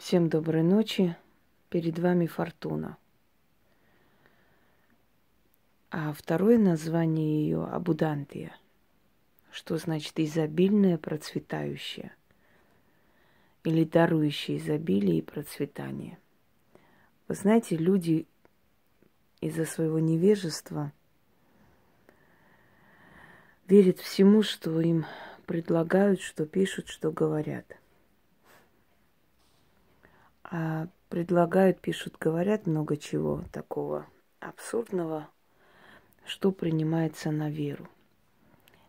Всем доброй ночи. Перед вами Фортуна. А второе название ее Абудантия, что значит изобильное, процветающее или дарующее изобилие и процветание. Вы знаете, люди из-за своего невежества верят всему, что им предлагают, что пишут, что говорят. А предлагают, пишут, говорят много чего такого абсурдного, что принимается на веру.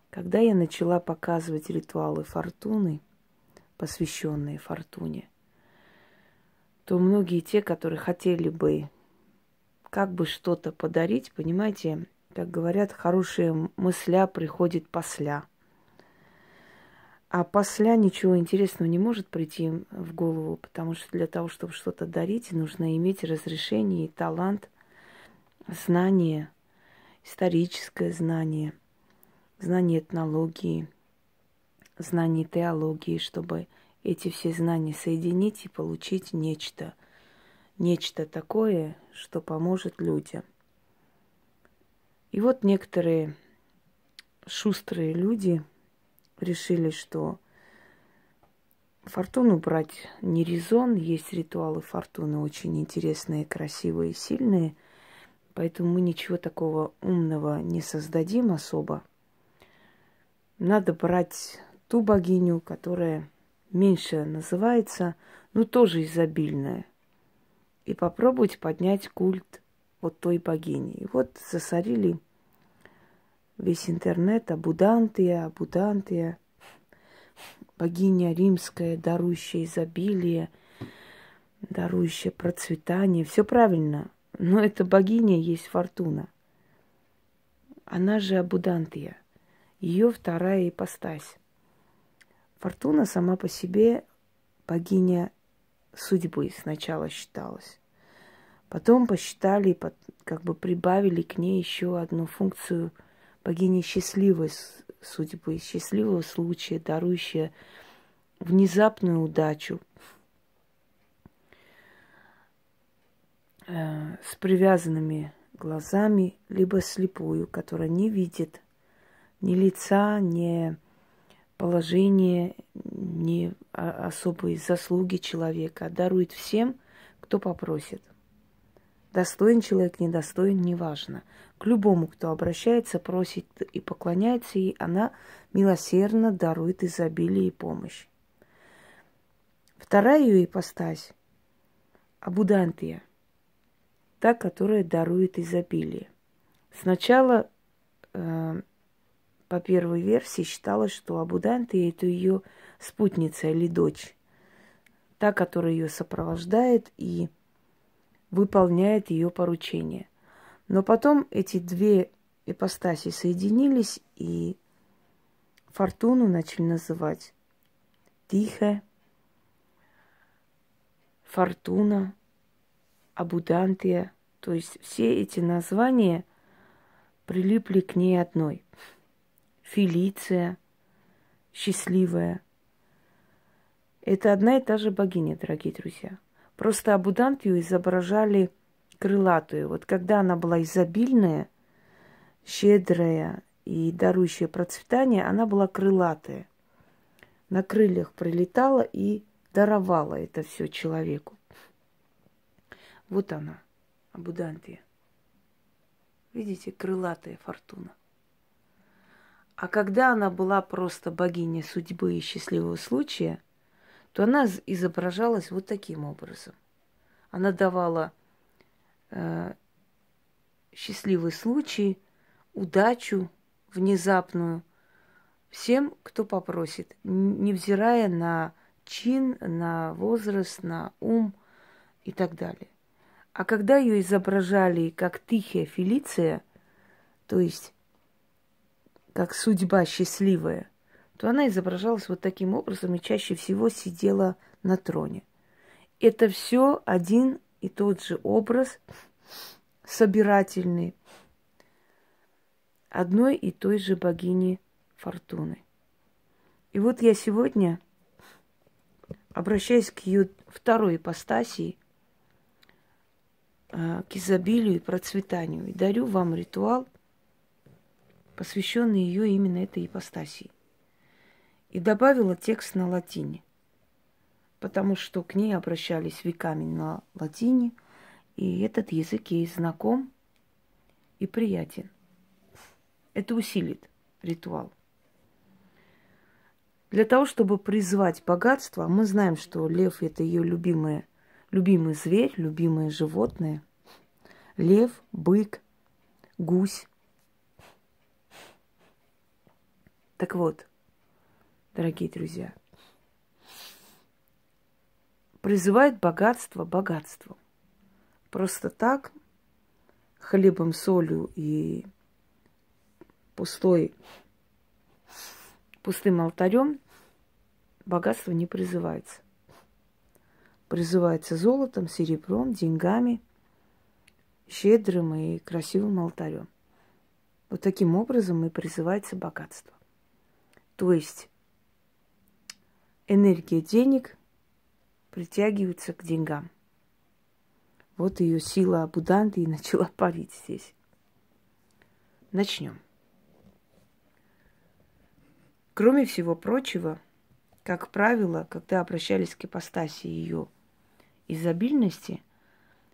Когда я начала показывать ритуалы фортуны, посвященные фортуне, то многие те, которые хотели бы как бы что-то подарить, понимаете, как говорят, хорошая мысля приходит посля – а после ничего интересного не может прийти в голову, потому что для того, чтобы что-то дарить, нужно иметь разрешение и талант, знание, историческое знание, знание этнологии, знание теологии, чтобы эти все знания соединить и получить нечто, нечто такое, что поможет людям. И вот некоторые шустрые люди – решили, что фортуну брать не резон. Есть ритуалы фортуны очень интересные, красивые, сильные. Поэтому мы ничего такого умного не создадим особо. Надо брать ту богиню, которая меньше называется, но тоже изобильная. И попробовать поднять культ вот той богини. И вот засорили весь интернет, Абудантия, Абудантия, богиня римская, дарующая изобилие, дарующая процветание. Все правильно, но эта богиня есть фортуна. Она же Абудантия, ее вторая ипостась. Фортуна сама по себе богиня судьбы сначала считалась. Потом посчитали, как бы прибавили к ней еще одну функцию – богиня счастливой судьбы, счастливого случая, дарующая внезапную удачу, э, с привязанными глазами, либо слепую, которая не видит ни лица, ни положения, ни особые заслуги человека, а дарует всем, кто попросит. Достоин человек, недостоин, неважно. К любому, кто обращается, просит и поклоняется ей, она милосердно дарует изобилие и помощь. Вторая ее ипостась – Абудантия, та, которая дарует изобилие. Сначала э, по первой версии считалось, что Абудантия – это ее спутница или дочь, та, которая ее сопровождает и – выполняет ее поручение. Но потом эти две ипостаси соединились и фортуну начали называть Тихая, Фортуна, Абудантия. То есть все эти названия прилипли к ней одной. Фелиция, счастливая. Это одна и та же богиня, дорогие друзья. Просто Абудантию изображали крылатую. Вот когда она была изобильная, щедрая и дарующая процветание, она была крылатая. На крыльях прилетала и даровала это все человеку. Вот она, Абудантия. Видите, крылатая фортуна. А когда она была просто богиней судьбы и счастливого случая – то она изображалась вот таким образом. Она давала э, счастливый случай, удачу внезапную всем, кто попросит, невзирая на чин, на возраст, на ум и так далее. А когда ее изображали как тихая Фелиция, то есть как судьба счастливая, то она изображалась вот таким образом и чаще всего сидела на троне. Это все один и тот же образ, собирательный, одной и той же богини Фортуны. И вот я сегодня обращаясь к ее второй ипостаси, э, к изобилию и процветанию. И дарю вам ритуал, посвященный ее именно этой ипостасии. И добавила текст на латине, потому что к ней обращались веками на латине, и этот язык ей знаком и приятен. Это усилит ритуал. Для того, чтобы призвать богатство, мы знаем, что лев это ее любимое, любимый зверь, любимое животное. Лев, бык, гусь. Так вот, дорогие друзья, призывает богатство богатством. Просто так, хлебом, солью и пустой, пустым алтарем богатство не призывается. Призывается золотом, серебром, деньгами, щедрым и красивым алтарем. Вот таким образом и призывается богатство. То есть энергия денег притягивается к деньгам. Вот ее сила Абуданты и начала парить здесь. Начнем. Кроме всего прочего, как правило, когда обращались к ипостаси ее изобильности,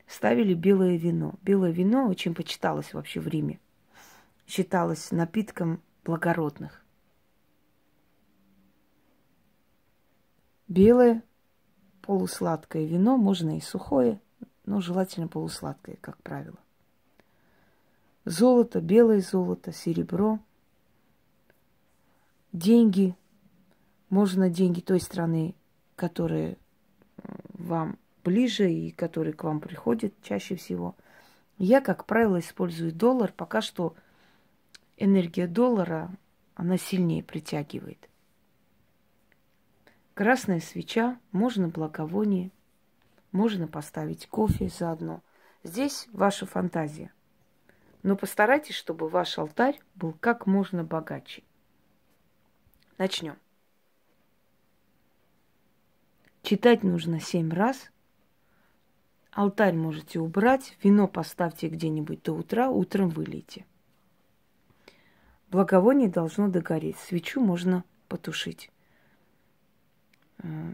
ставили белое вино. Белое вино очень почиталось вообще в Риме. Считалось напитком благородных. Белое полусладкое вино, можно и сухое, но желательно полусладкое, как правило. Золото, белое золото, серебро, деньги. Можно деньги той страны, которые вам ближе и которые к вам приходят чаще всего. Я, как правило, использую доллар. Пока что энергия доллара, она сильнее притягивает. Красная свеча, можно благовоние, можно поставить кофе заодно. Здесь ваша фантазия. Но постарайтесь, чтобы ваш алтарь был как можно богаче. Начнем. Читать нужно семь раз. Алтарь можете убрать, вино поставьте где-нибудь до утра, утром вылейте. Благовоние должно догореть, свечу можно потушить. Э,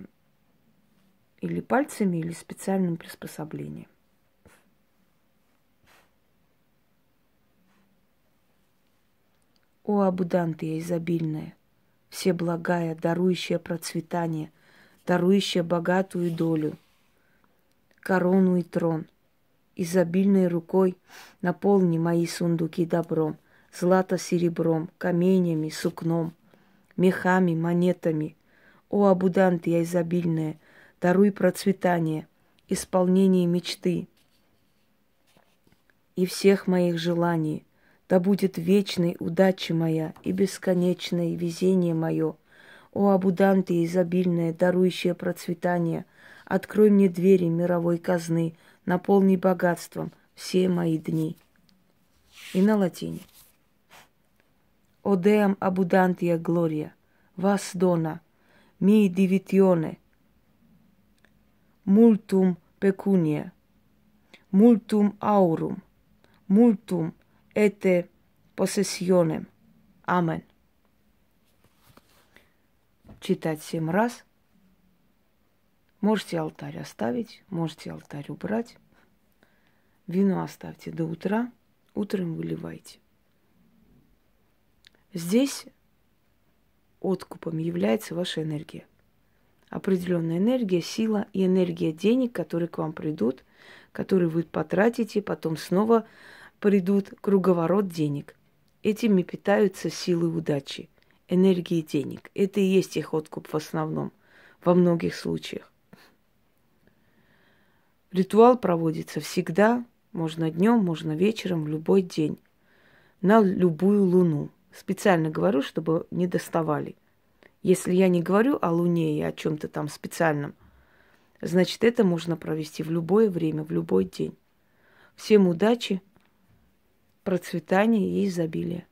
или пальцами, или специальным приспособлением. О, абудантия изобильная, все благая, дарующая процветание, дарующая богатую долю, корону и трон, изобильной рукой наполни мои сундуки добром, злато серебром, каменями, сукном, мехами, монетами, о, абудантия изобильная, даруй процветание, исполнение мечты и всех моих желаний. Да будет вечной удача моя и бесконечное везение мое. О, абудантия изобильная, дарующая процветание, открой мне двери мировой казны, наполни богатством все мои дни. И на латине. Одеам абудантия глория, вас дона – mi divitione, multum pecunia, multum aurum, multum ete possessionem. Амен. Читать семь раз. Можете алтарь оставить, можете алтарь убрать. Вино оставьте до утра, утром выливайте. Здесь откупом является ваша энергия. Определенная энергия, сила и энергия денег, которые к вам придут, которые вы потратите, потом снова придут круговорот денег. Этими питаются силы удачи, энергии денег. Это и есть их откуп в основном, во многих случаях. Ритуал проводится всегда, можно днем, можно вечером, в любой день, на любую луну. Специально говорю, чтобы не доставали. Если я не говорю о Луне и о чем-то там специальном, значит, это можно провести в любое время, в любой день. Всем удачи, процветания и изобилия.